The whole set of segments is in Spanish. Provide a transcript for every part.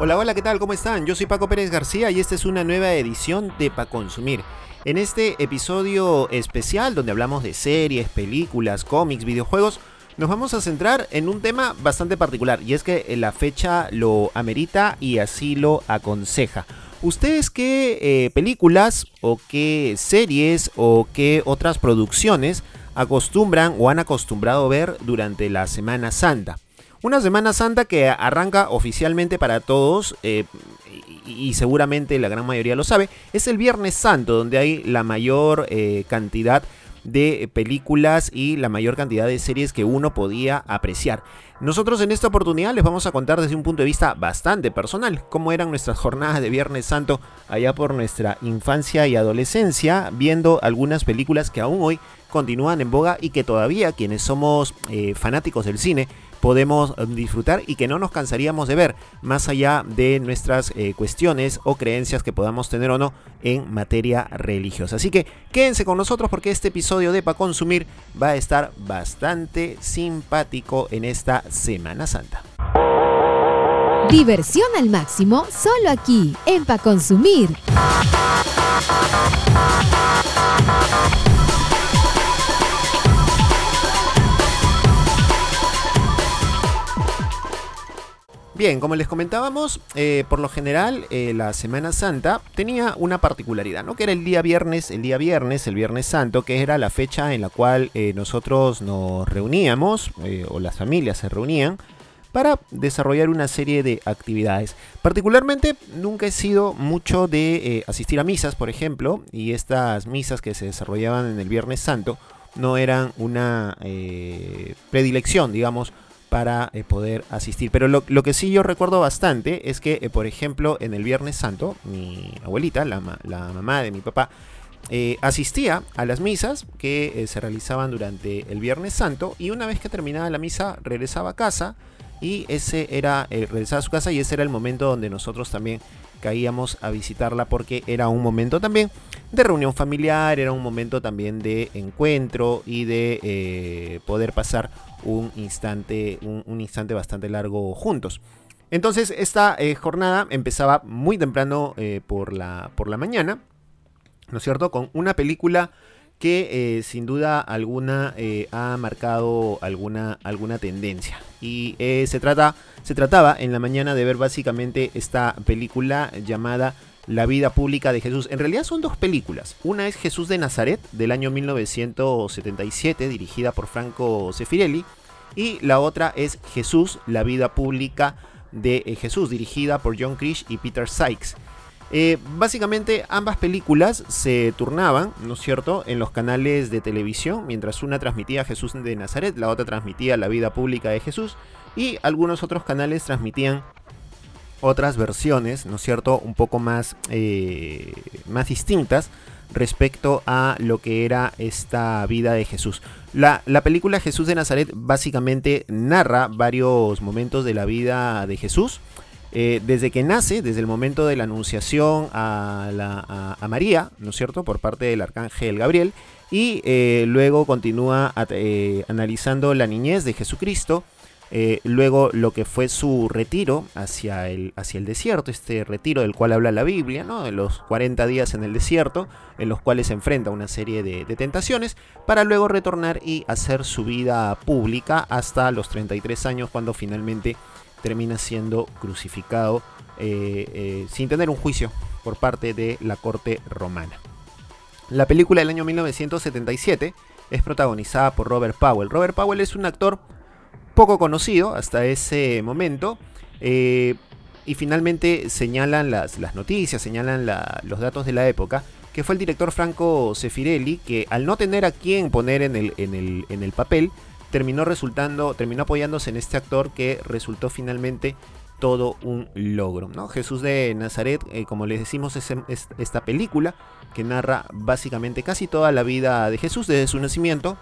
Hola, hola, ¿qué tal? ¿Cómo están? Yo soy Paco Pérez García y esta es una nueva edición de Pa Consumir. En este episodio especial donde hablamos de series, películas, cómics, videojuegos, nos vamos a centrar en un tema bastante particular y es que la fecha lo amerita y así lo aconseja. ¿Ustedes qué eh, películas o qué series o qué otras producciones acostumbran o han acostumbrado ver durante la Semana Santa? Una Semana Santa que arranca oficialmente para todos, eh, y, seguramente la gran mayoría lo sabe, es el Viernes Santo, donde hay la mayor eh, cantidad de películas y la mayor cantidad de series que uno podía apreciar. Nosotros en esta oportunidad les vamos a contar desde un punto de vista bastante personal cómo eran nuestras jornadas de Viernes Santo allá por nuestra infancia y adolescencia, viendo algunas películas que aún hoy continúan en boga y que todavía quienes somos eh, fanáticos del cine podemos eh, disfrutar y que no nos cansaríamos de ver, más allá de nuestras eh, cuestiones o creencias que podamos tener o no en materia religiosa. Así que quédense con nosotros porque este episodio de Pa Consumir va a estar bastante simpático en esta Semana Santa. Diversión al máximo solo aquí en Pa Consumir. Bien, como les comentábamos, eh, por lo general eh, la Semana Santa tenía una particularidad, ¿no? Que era el día viernes, el día viernes, el Viernes Santo, que era la fecha en la cual eh, nosotros nos reuníamos, o las familias se reunían, para desarrollar una serie de actividades. Particularmente nunca he sido mucho de asistir a misas, por ejemplo, y estas misas que se desarrollaban en el Viernes Santo no eran una predilección, digamos, para eh, poder asistir. Pero lo, que sí yo recuerdo bastante es que, eh, por ejemplo, en el Viernes Santo, mi abuelita, la, mamá de mi papá, eh, asistía a las misas que se realizaban durante el Viernes Santo y una vez que terminaba la misa regresaba a casa y ese era, regresaba a su casa y ese era el momento donde nosotros también caíamos a visitarla porque era un momento también de reunión familiar, era un momento también de encuentro y de poder pasar un instante, un, instante bastante largo juntos. Entonces esta eh, jornada empezaba muy temprano eh, por, la, por la mañana, ¿no es cierto? Con una película que eh, sin duda alguna ha marcado alguna, alguna tendencia. Y se, trata, se trataba en la mañana de ver básicamente esta película llamada La vida pública de Jesús. En realidad son dos películas. Una es Jesús de Nazaret del año 1977, dirigida por Franco Sefirelli. Y la otra es Jesús, la vida pública de eh, Jesús, dirigida por John Krish y Peter Sykes. Eh, básicamente ambas películas se turnaban, ¿no es cierto?, en los canales de televisión, mientras una transmitía Jesús de Nazaret, la otra transmitía la vida pública de Jesús, y algunos otros canales transmitían otras versiones, ¿no es cierto?, un poco más, eh, más distintas respecto a lo que era esta vida de Jesús. La, película Jesús de Nazaret básicamente narra varios momentos de la vida de Jesús. Eh, desde que nace, desde el momento de la anunciación a, María, ¿no es cierto?, por parte del arcángel Gabriel, y eh, luego continúa analizando la niñez de Jesucristo, eh, luego lo que fue su retiro hacia el, hacia el desierto, este retiro del cual habla la Biblia, ¿no? de los 40 días en el desierto, en los cuales se enfrenta una serie de, tentaciones, para luego retornar y hacer su vida pública hasta los 33 años, cuando finalmente termina siendo crucificado eh, eh, sin tener un juicio por parte de la corte romana. La película del año 1977 es protagonizada por Robert Powell. Robert Powell es un actor poco conocido hasta ese momento. Eh, y finalmente señalan las, noticias, señalan los datos de la época, que fue el director Franco Sefirelli, que al no tener a quién poner en el, en el, papel, terminó resultando, terminó apoyándose en este actor que resultó finalmente todo un logro. ¿no? Jesús de Nazaret, eh, como les decimos, es, esta película que narra básicamente casi toda la vida de Jesús, desde su nacimiento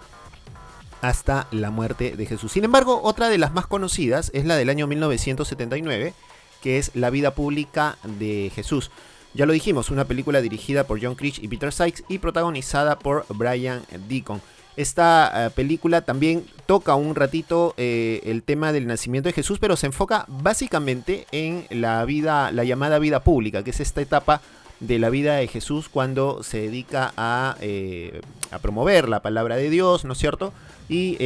hasta la muerte de Jesús. Sin embargo, otra de las más conocidas es la del año 1979, que es La vida pública de Jesús. Ya lo dijimos, una película dirigida por John Creech y Peter Sykes y protagonizada por Brian Deacon. Esta eh, película también toca un ratito eh, el tema del nacimiento de Jesús, pero se enfoca básicamente en la vida, la llamada vida pública, que es esta etapa de la vida de Jesús cuando se dedica a, eh, a promover la palabra de Dios, ¿no es cierto? Y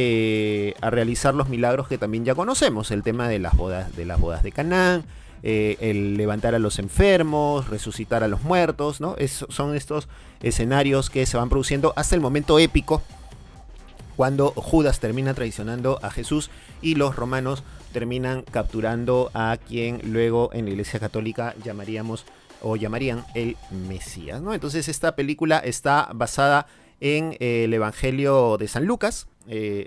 a realizar los milagros que también ya conocemos, el tema de las bodas de las bodas de Canaán, el levantar a los enfermos, resucitar a los muertos, ¿no? son estos escenarios que se van produciendo hasta el momento épico cuando Judas termina traicionando a Jesús y los romanos terminan capturando a quien luego en la Iglesia Católica llamaríamos o llamarían el Mesías. Entonces esta película está basada en eh, el Evangelio de San Lucas, eh,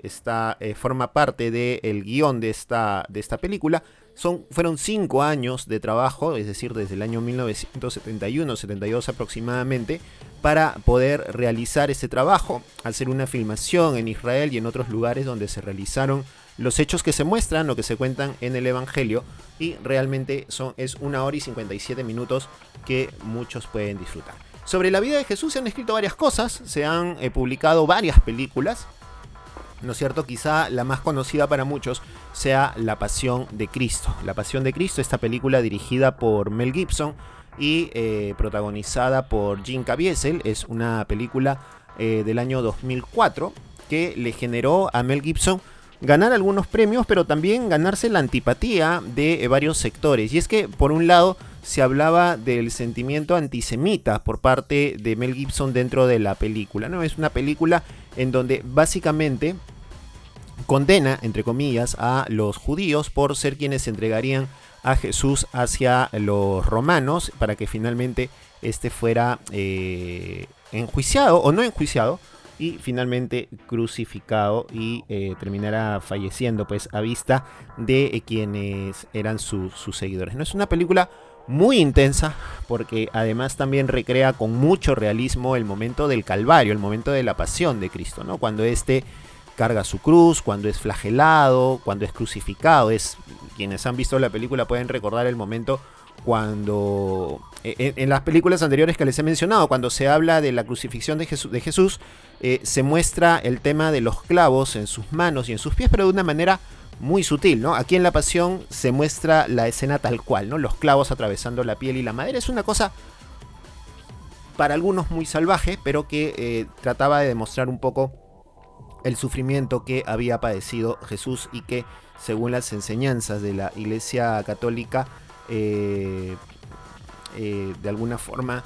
eh, forma parte del guion de esta, de esta película. Son, fueron cinco años de trabajo, es decir, desde el año 1971-72 aproximadamente, para poder realizar ese trabajo, hacer una filmación en Israel y en otros lugares donde se realizaron los hechos que se muestran o que se cuentan en el Evangelio y realmente son, es una hora y 57 minutos que muchos pueden disfrutar. Sobre la vida de Jesús se han escrito varias cosas, se han eh, publicado varias películas, ¿no es cierto? Quizá la más conocida para muchos sea La Pasión de Cristo. La Pasión de Cristo, esta película dirigida por Mel Gibson, y eh, protagonizada por Jim Caviezel. Es una película eh, del año 2004 que le generó a Mel Gibson ganar algunos premios, pero también ganarse la antipatía de eh, varios sectores. Y es que, por un lado, se hablaba del sentimiento antisemita por parte de Mel Gibson dentro de la película. ¿no? Es una película en donde básicamente condena, entre comillas, a los judíos por ser quienes entregarían a Jesús hacia los romanos para que finalmente este fuera eh, enjuiciado o no enjuiciado y finalmente crucificado y eh, terminara falleciendo pues a vista de eh, quienes eran sus seguidores. No es una película muy intensa porque además también recrea con mucho realismo el momento del Calvario, el momento de la pasión de Cristo, ¿no? Cuando este carga su cruz, cuando es flagelado, cuando es crucificado. Es quienes han visto la película pueden recordar el momento cuando e, en, las películas anteriores que les he mencionado, cuando se habla de la crucifixión de de Jesús eh, se muestra el tema de los clavos en sus manos y en sus pies, pero de una manera muy sutil, ¿no? Aquí en la Pasión se muestra la escena tal cual, ¿no? Los clavos atravesando la piel y la madera. Es una cosa para algunos muy salvaje, pero que eh, trataba de demostrar un poco el sufrimiento que había padecido Jesús y que según las enseñanzas de la Iglesia Católica eh, de alguna forma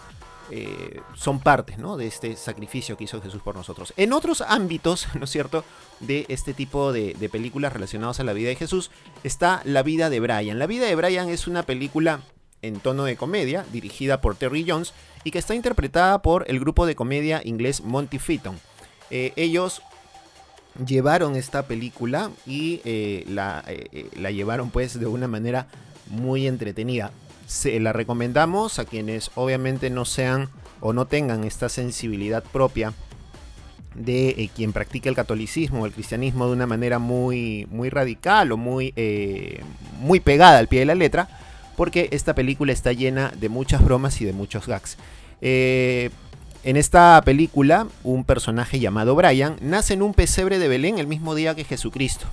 eh, son partes de este sacrificio que hizo Jesús por nosotros. En otros ámbitos, ¿no es cierto?, de este tipo de, películas relacionadas a la vida de Jesús, está La vida de Brian. La vida de Brian es una película en tono de comedia, dirigida por Terry Jones y que está interpretada por el grupo de comedia inglés Monty Python. ellos llevaron esta película y eh, la, eh, eh, la, llevaron pues de una manera muy entretenida. Se la recomendamos a quienes obviamente no sean o no tengan esta sensibilidad propia de quien practica el catolicismo o el cristianismo de una manera muy, muy radical o muy, muy pegada al pie de la letra, porque esta película está llena de muchas bromas y de muchos gags. En esta película, un personaje llamado Brian nace en un pesebre de Belén el mismo día que Jesucristo.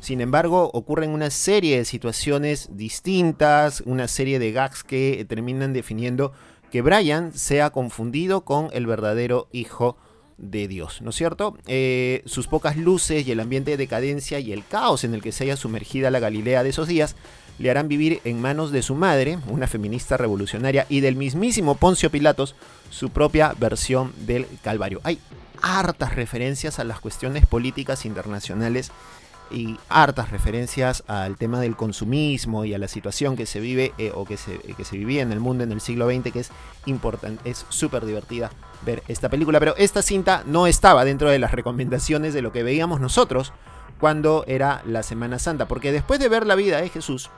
Sin embargo, ocurren una serie de situaciones distintas, una serie de gags que terminan definiendo que Brian sea confundido con el verdadero hijo de Dios, ¿no es cierto? Eh, sus pocas luces y el ambiente de decadencia y el caos en el que se haya sumergida la Galilea de esos días le harán vivir en manos de su madre, una feminista revolucionaria, y del mismísimo Poncio Pilatos, su propia versión del Calvario. Hay hartas referencias a las cuestiones políticas internacionales y hartas referencias al tema del consumismo y a la situación que se vive eh, o que se, que se vivía en el mundo en el siglo XX, que es importante, es súper divertida ver esta película. Pero esta cinta no estaba dentro de las recomendaciones de lo que veíamos nosotros cuando era la Semana Santa, porque después de ver la vida de Jesús,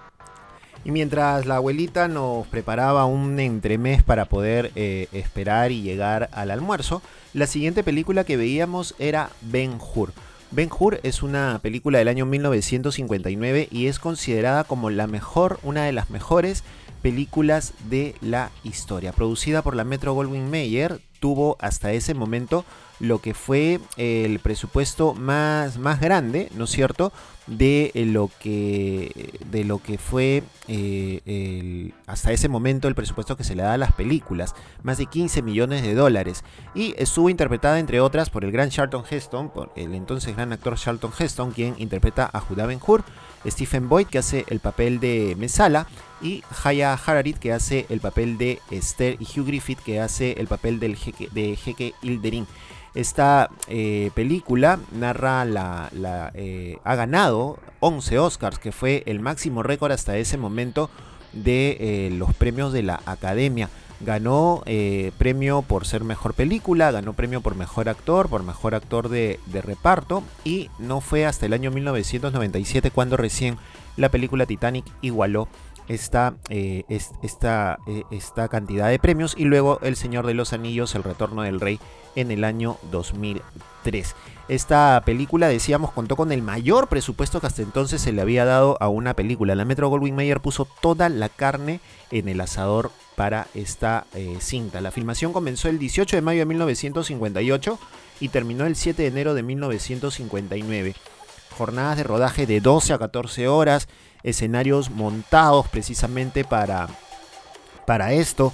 y mientras la abuelita nos preparaba un entremés para poder eh, esperar y llegar al almuerzo, la siguiente película que veíamos era Ben Hur. Ben Hur es una película del año 1959 y es considerada como la mejor, una de las mejores películas de la historia. Producida por la Metro Goldwyn Mayer, tuvo hasta ese momento lo que fue el presupuesto más, más grande, ¿no es cierto?, de lo que, de lo que fue eh, hasta ese momento el presupuesto que se le da a las películas, más de 15 millones de dólares. Y estuvo interpretada, entre otras, por el gran Charlton Heston, por el entonces gran actor Charlton Heston, quien interpreta a Judá Ben Hur, Stephen Boyd, que hace el papel de Mesala, y Haya Hararit, que hace el papel de Esther, y Hugh Griffith, que hace el papel del de Jeque Ilderin. Esta eh, película narra la, eh, ha ganado 11 Oscars, que fue el máximo récord hasta ese momento de eh, los premios de la Academia. Ganó premio por ser mejor película, ganó premio por mejor actor, por mejor actor de, de reparto y no fue hasta el año 1997 cuando recién la película Titanic igualó esta, eh, esta, eh, esta cantidad de premios y luego El Señor de los Anillos, El Retorno del Rey en el año 2003. Esta película, decíamos, contó con el mayor presupuesto que hasta entonces se le había dado a una película. La Metro Goldwyn Mayer puso toda la carne en el asador para esta eh, cinta. La filmación comenzó el 18 de mayo de 1958 y terminó el 7 de enero de 1959. Jornadas de rodaje de 12 a 14 horas, escenarios montados precisamente para, para esto,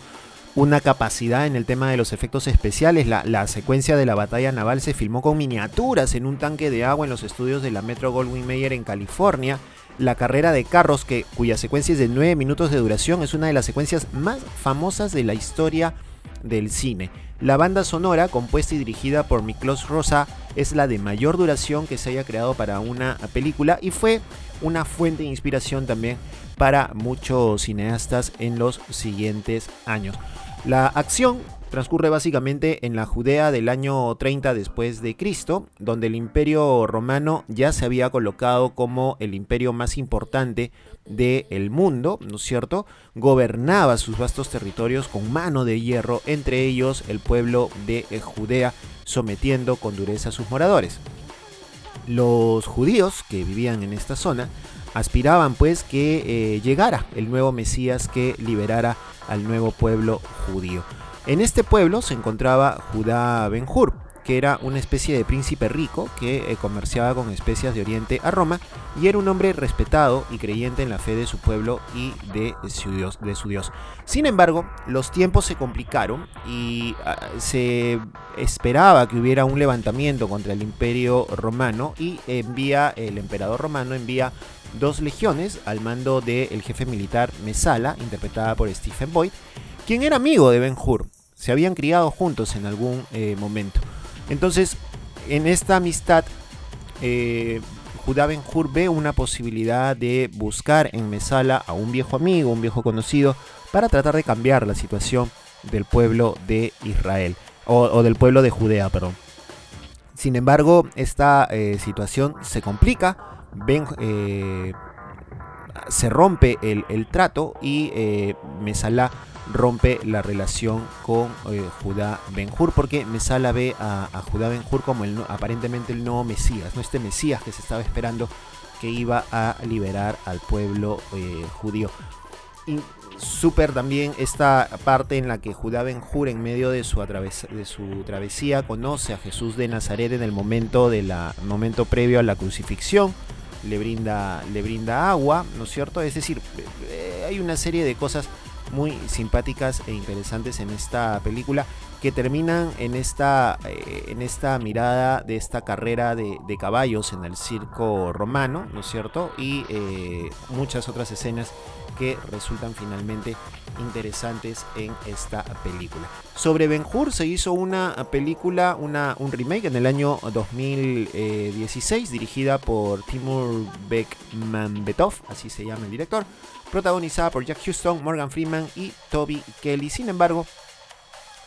una capacidad en el tema de los efectos especiales. La, secuencia de la batalla naval se filmó con miniaturas en un tanque de agua en los estudios de la Metro Goldwyn Mayer en California. La carrera de carros, que, cuya secuencia es de 9 minutos de duración, es una de las secuencias más famosas de la historia del cine. La banda sonora, compuesta y dirigida por Miklos Rosa, es la de mayor duración que se haya creado para una película y fue una fuente de inspiración también para muchos cineastas en los siguientes años. La acción transcurre básicamente en la Judea del año 30 después de Cristo, donde el imperio romano ya se había colocado como el imperio más importante del mundo, ¿no es cierto? Gobernaba sus vastos territorios con mano de hierro, entre ellos el pueblo de Judea, sometiendo con dureza a sus moradores. Los judíos que vivían en esta zona aspiraban pues que eh, llegara el nuevo Mesías que liberara al nuevo pueblo judío. En este pueblo se encontraba Judá Ben-Hur, que era una especie de príncipe rico que eh, comerciaba con especias de Oriente a Roma y era un hombre respetado y creyente en la fe de su pueblo y de su Dios. Sin embargo, los tiempos se complicaron y ah, se esperaba que hubiera un levantamiento contra el imperio romano y envía el emperador romano envía dos legiones al mando del jefe militar Mesala, interpretada por Stephen Boyd, quien era amigo de Ben Hur. Se habían criado juntos en algún eh, momento. Entonces, en esta amistad, eh, Judá Ben Hur ve una posibilidad de buscar en Mesala a un viejo amigo, un viejo conocido, para tratar de cambiar la situación del pueblo de Israel, o, del pueblo de Judea, perdón. Sin embargo, esta eh, situación se complica, eh, se rompe el, trato y Mesala rompe la relación con eh, Judá Ben-Hur porque Mesala ve a, Judá Ben-Hur como el, aparentemente el nuevo Mesías, ¿no? este Mesías que se estaba esperando que iba a liberar al pueblo eh, judío. Y súper también esta parte en la que Judá Ben-Hur en medio de su, de su travesía conoce a Jesús de Nazaret en el momento, de la, momento previo a la crucifixión. Le brinda, le brinda agua, ¿no es cierto? Es decir, eh, hay una serie de cosas muy simpáticas e interesantes en esta película que terminan en esta, eh, en esta mirada de esta carrera de, caballos en el circo romano, ¿no es cierto? Y eh, muchas otras escenas que resultan finalmente interesantes en esta película. Sobre Ben Hur se hizo una película, una, un remake en el año 2016 dirigida por Timur Bekmambetov, así se llama el director, protagonizada por Jack Houston, Morgan Freeman y Toby Kelly. Sin embargo,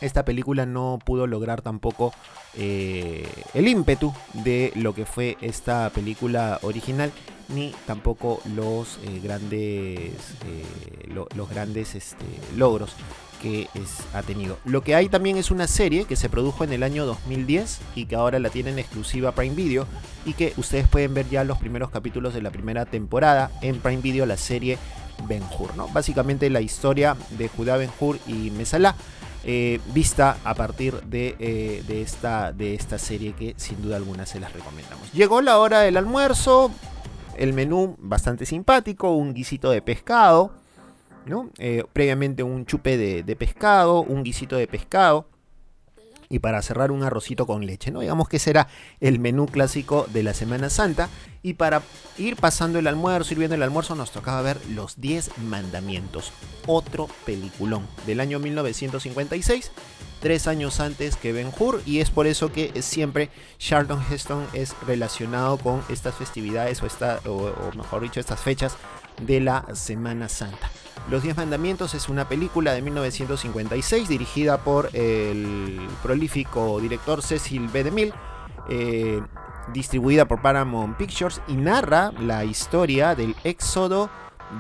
esta película no pudo lograr tampoco eh, el ímpetu de lo que fue esta película original ni tampoco los eh, grandes eh, los grandes este, logros que ha tenido. Lo que hay también es una serie que se produjo en el año 2010 y que ahora la tienen exclusiva Prime Video y que ustedes pueden ver ya los primeros capítulos de la primera temporada en Prime Video, la serie Ben Hur, ¿no? Básicamente la historia de Judá Ben Hur y Mesalá eh, vista a partir de, de, esta, de esta serie que sin duda alguna se las recomendamos. Llegó la hora del almuerzo, el menú bastante simpático, un guisito de pescado, ¿no? Eh, previamente un chupe de, pescado, un guisito de pescado. Y para cerrar un arrocito con leche, ¿no? Digamos que será el menú clásico de la Semana Santa. Y para ir pasando el almuerzo, ir viendo el almuerzo, nos tocaba ver Los 10 Mandamientos. Otro peliculón del año 1956 tres años antes que Ben Hur y es por eso que siempre Charlton Heston es relacionado con estas festividades o, esta, o, mejor dicho estas fechas de la Semana Santa. Los Diez Mandamientos es una película de 1956 dirigida por el prolífico director Cecil B. DeMille, eh, distribuida por Paramount Pictures y narra la historia del éxodo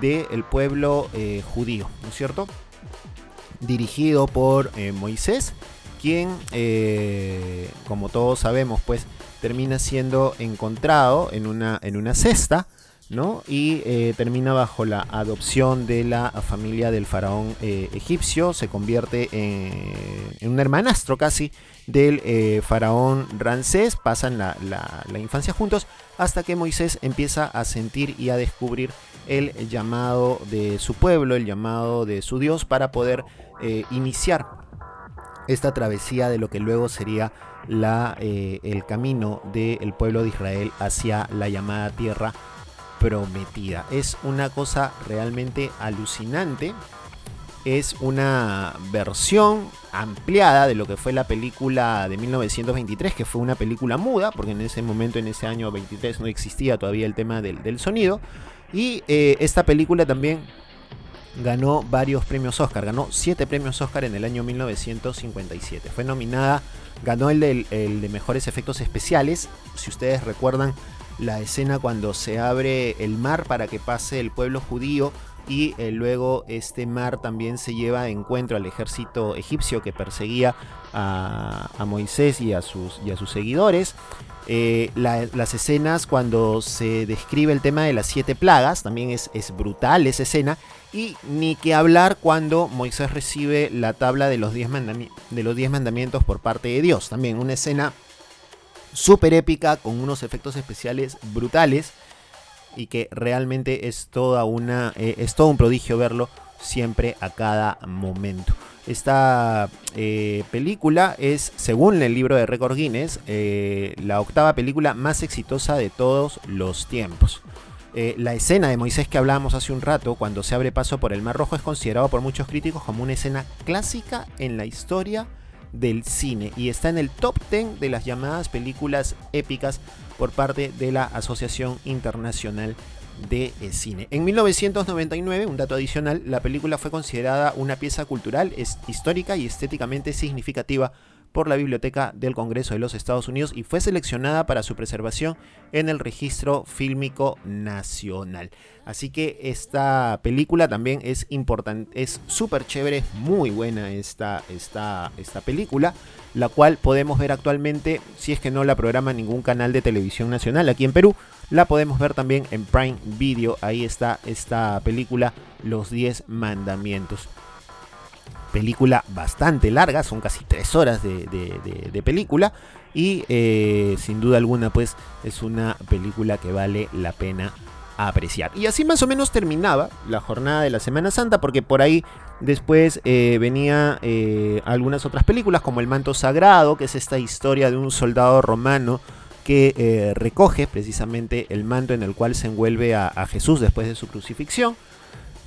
del pueblo eh, judío, ¿no es cierto? dirigido por eh, Moisés, quien, eh, como todos sabemos, pues termina siendo encontrado en una, en una cesta, ¿no? Y eh, termina bajo la adopción de la familia del faraón egipcio, se convierte en, un hermanastro casi del faraón Ramsés, pasan la, la infancia juntos hasta que Moisés empieza a sentir y a descubrir el llamado de su pueblo, el llamado de su Dios para poder eh, iniciar esta travesía de lo que luego sería la, eh, el camino del pueblo de Israel hacia la llamada tierra prometida. Es una cosa realmente alucinante. Es una versión ampliada de lo que fue la película de 1923, que fue una película muda, porque en ese momento, en ese año 23, no existía todavía el tema del, sonido. Y eh, esta película también ganó varios premios Oscar, ganó siete premios Oscar en el año 1957. Fue nominada, ganó el de, mejores efectos especiales. Si ustedes recuerdan la escena cuando se abre el mar para que pase el pueblo judío y eh, luego este mar también se lleva de encuentro al ejército egipcio que perseguía a, Moisés y a sus, y a sus seguidores. Eh, las escenas cuando se describe el tema de las siete plagas, también es, es brutal esa escena. Y ni que hablar cuando Moisés recibe la tabla de los diez, de los diez mandamientos por parte de Dios. También una escena súper épica con unos efectos especiales brutales y que realmente es toda una eh, es todo un prodigio verlo siempre a cada momento. Esta eh, película es, según el libro de Record Guinness, eh, la octava película más exitosa de todos los tiempos. La escena de Moisés que hablábamos hace un rato, cuando se abre paso por el Mar Rojo, es considerado por muchos críticos como una escena clásica en la historia del cine y está en el top 10 de las llamadas películas épicas por parte de la Asociación Internacional de cine. En 1999, un dato adicional, la película fue considerada una pieza cultural, histórica y estéticamente significativa por la Biblioteca del Congreso de los Estados Unidos y fue seleccionada para su preservación en el Registro Fílmico Nacional. Así que esta película también es importante, es súper chévere, muy buena esta, esta, esta película, la cual podemos ver actualmente, si es que no la programa ningún canal de televisión nacional aquí en Perú, la podemos ver también en Prime Video, ahí está esta película, Los 10 Mandamientos película bastante larga, son casi tres horas de, película y eh, sin duda alguna pues es una película que vale la pena apreciar. Y así más o menos terminaba la jornada de la Semana Santa porque por ahí después eh, venía eh, algunas otras películas como El Manto Sagrado, que es esta historia de un soldado romano que recoge precisamente el manto en el cual se envuelve a Jesús después de su crucifixión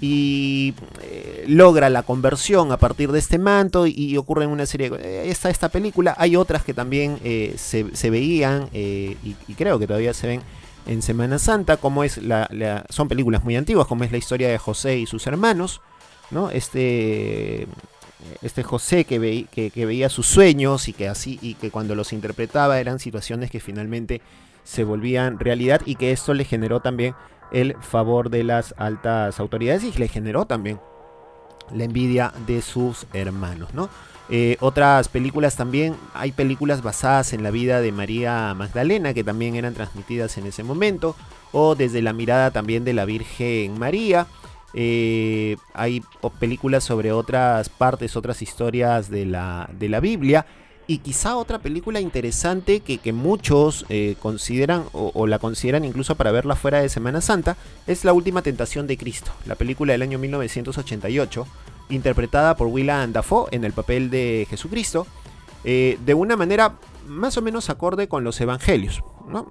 y eh, logra la conversión a partir de este manto y, ocurre en una serie. Eh, está esta película, hay otras que también eh, se, veían y, creo que todavía se ven en Semana Santa, como es la, son películas muy antiguas, como es la historia de José y sus hermanos, ¿no? Este este José que, que, veía sus sueños y que así y que cuando los interpretaba eran situaciones que finalmente se volvían realidad y que esto le generó también el favor de las altas autoridades y le generó también la envidia de sus hermanos, ¿no? Eh, otras películas también, hay películas basadas en la vida de María Magdalena que también eran transmitidas en ese momento, o desde la mirada también de la Virgen María. Eh, hay películas sobre otras partes, otras historias de la, de la Biblia. Y quizá otra película interesante que, muchos eh, consideran o, la consideran incluso para verla fuera de Semana Santa es La Última Tentación de Cristo, la película del año 1988, interpretada por Willem Dafoe en el papel de Jesucristo, eh, de una manera más o menos acorde con los evangelios. ¿no?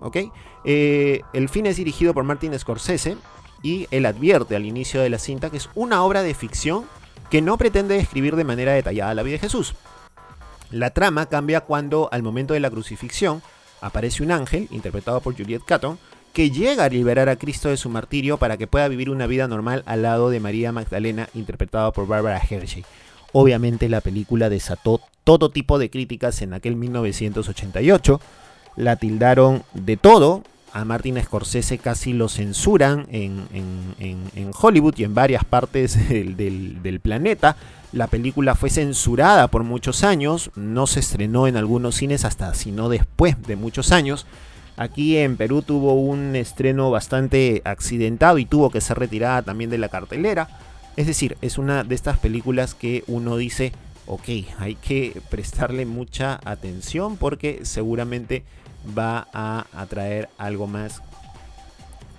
Eh, el film es dirigido por Martin Scorsese y él advierte al inicio de la cinta que es una obra de ficción que no pretende describir de manera detallada la vida de Jesús. La trama cambia cuando, al momento de la crucifixión, aparece un ángel, interpretado por Juliette Catton, que llega a liberar a Cristo de su martirio para que pueda vivir una vida normal al lado de María Magdalena, interpretada por Barbara Hershey. Obviamente la película desató todo tipo de críticas en aquel 1988, la tildaron de todo, a Martin Scorsese casi lo censuran en, Hollywood y en varias partes del, planeta. La película fue censurada por muchos años, no se estrenó en algunos cines hasta sino después de muchos años. Aquí en Perú tuvo un estreno bastante accidentado y tuvo que ser retirada también de la cartelera. Es decir, es una de estas películas que uno dice, ok, hay que prestarle mucha atención porque seguramente va a atraer algo más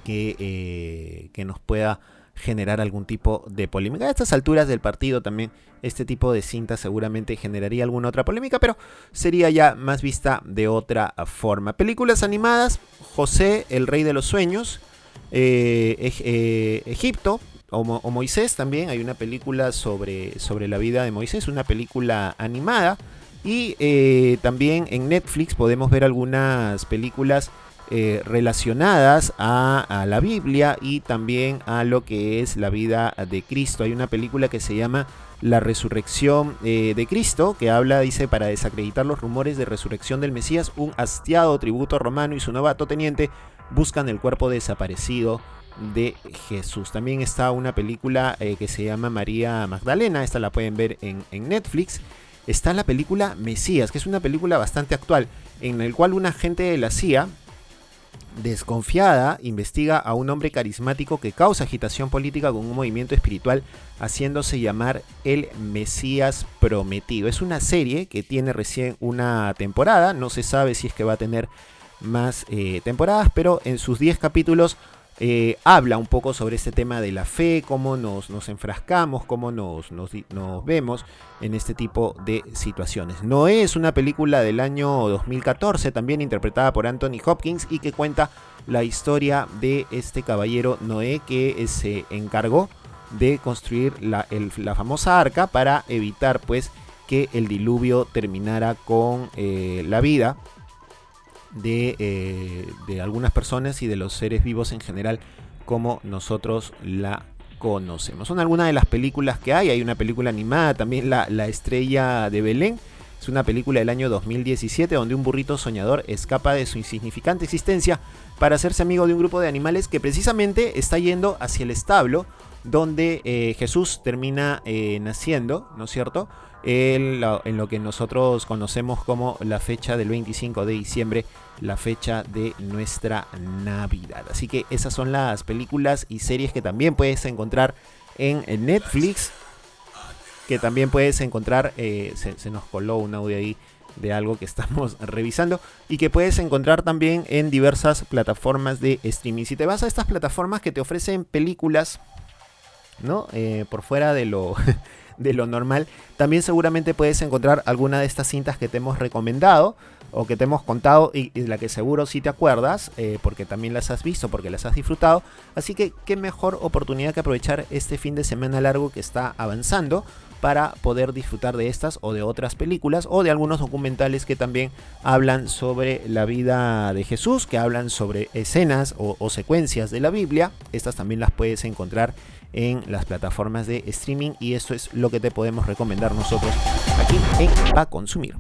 que, eh, que nos pueda generar algún tipo de polémica. A estas alturas del partido también este tipo de cinta seguramente generaría alguna otra polémica, pero sería ya más vista de otra forma. Películas animadas, José, el rey de los sueños, eh, eh, Egipto, o, Moisés también, hay una película sobre, sobre la vida de Moisés, una película animada. Y eh, también en Netflix podemos ver algunas películas eh, relacionadas a, la Biblia y también a lo que es la vida de Cristo. Hay una película que se llama La resurrección eh, de Cristo, que habla, dice, para desacreditar los rumores de resurrección del Mesías, un hastiado tributo romano y su novato teniente buscan el cuerpo desaparecido de Jesús. También está una película que se llama María Magdalena, esta la pueden ver en, en Netflix está la película Mesías, que es una película bastante actual, en el cual un agente de la CIA, desconfiada, investiga a un hombre carismático que causa agitación política con un movimiento espiritual, haciéndose llamar el Mesías Prometido. Es una serie que tiene recién una temporada, no se sabe si es que va a tener más eh, temporadas, pero en sus 10 capítulos eh, habla un poco sobre este tema de la fe, cómo nos, nos enfrascamos, cómo nos, nos, vemos en este tipo de situaciones. No es una película del año 2014, también interpretada por Anthony Hopkins y que cuenta la historia de este caballero Noé que se encargó de construir la, la famosa arca para evitar pues que el diluvio terminara con eh, la vida eh, de, algunas personas y de los seres vivos en general como nosotros la conocemos. Son algunas de las películas que hay. Hay una película animada también, La, la Estrella de Belén. Es una película del año 2017 donde un burrito soñador escapa de su insignificante existencia para hacerse amigo de un grupo de animales que precisamente está yendo hacia el establo donde eh, Jesús termina eh, naciendo, ¿no es cierto? En lo, que nosotros conocemos como la fecha del 25 de diciembre, la fecha de nuestra Navidad. Así que esas son las películas y series que también puedes encontrar en Netflix, que también puedes encontrar, eh, se, nos coló un audio ahí de algo que estamos revisando y que puedes encontrar también en diversas plataformas de streaming. Si te vas a estas plataformas que te ofrecen películas ¿no? Eh, por fuera de lo, de lo normal. También seguramente puedes encontrar alguna de estas cintas que te hemos recomendado o que te hemos contado y, de la que seguro sí te acuerdas, eh, porque también las has visto, porque las has disfrutado. Así que qué mejor oportunidad que aprovechar este fin de semana largo que está avanzando para poder disfrutar de estas o de otras películas o de algunos documentales que también hablan sobre la vida de Jesús, que hablan sobre escenas o secuencias de la Biblia. Estas también las puedes encontrar en las plataformas de streaming y esto es lo que te podemos recomendar nosotros aquí en Pa Consumir.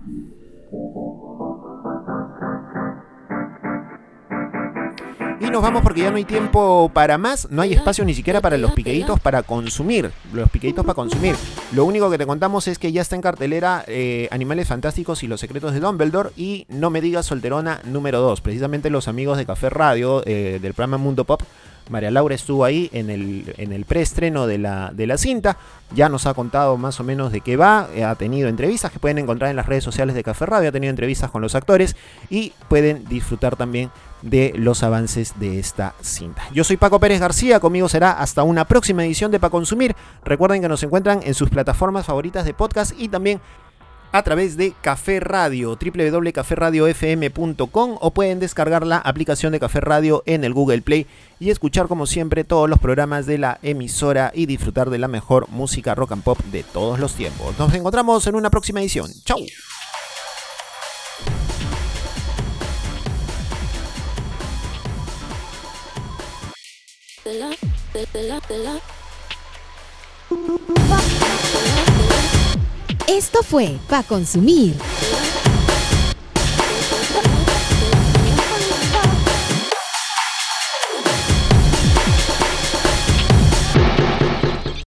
Y nos vamos porque ya no hay tiempo para más, no hay espacio ni siquiera para los piqueditos para consumir, los piqueditos para consumir. Lo único que te contamos es que ya está en cartelera eh, Animales Fantásticos y los Secretos de Dumbledore y No me digas solterona número 2. Precisamente los amigos de Café Radio eh, del programa Mundo Pop María Laura estuvo ahí en el, en el preestreno de la, de la cinta, ya nos ha contado más o menos de qué va, eh, ha tenido entrevistas que pueden encontrar en las redes sociales de Café Radio, ha tenido entrevistas con los actores y pueden disfrutar también de los avances de esta cinta. Yo soy Paco Pérez García, conmigo será hasta una próxima edición de Pa Consumir. Recuerden que nos encuentran en sus plataformas favoritas de podcast y también a través de Café Radio, www.caferradiofm.com o pueden descargar la aplicación de Café Radio en el Google Play y escuchar como siempre todos los programas de la emisora y disfrutar de la mejor música rock and pop de todos los tiempos. Nos encontramos en una próxima edición. ¡Chao! Esto fue Pa Consumir.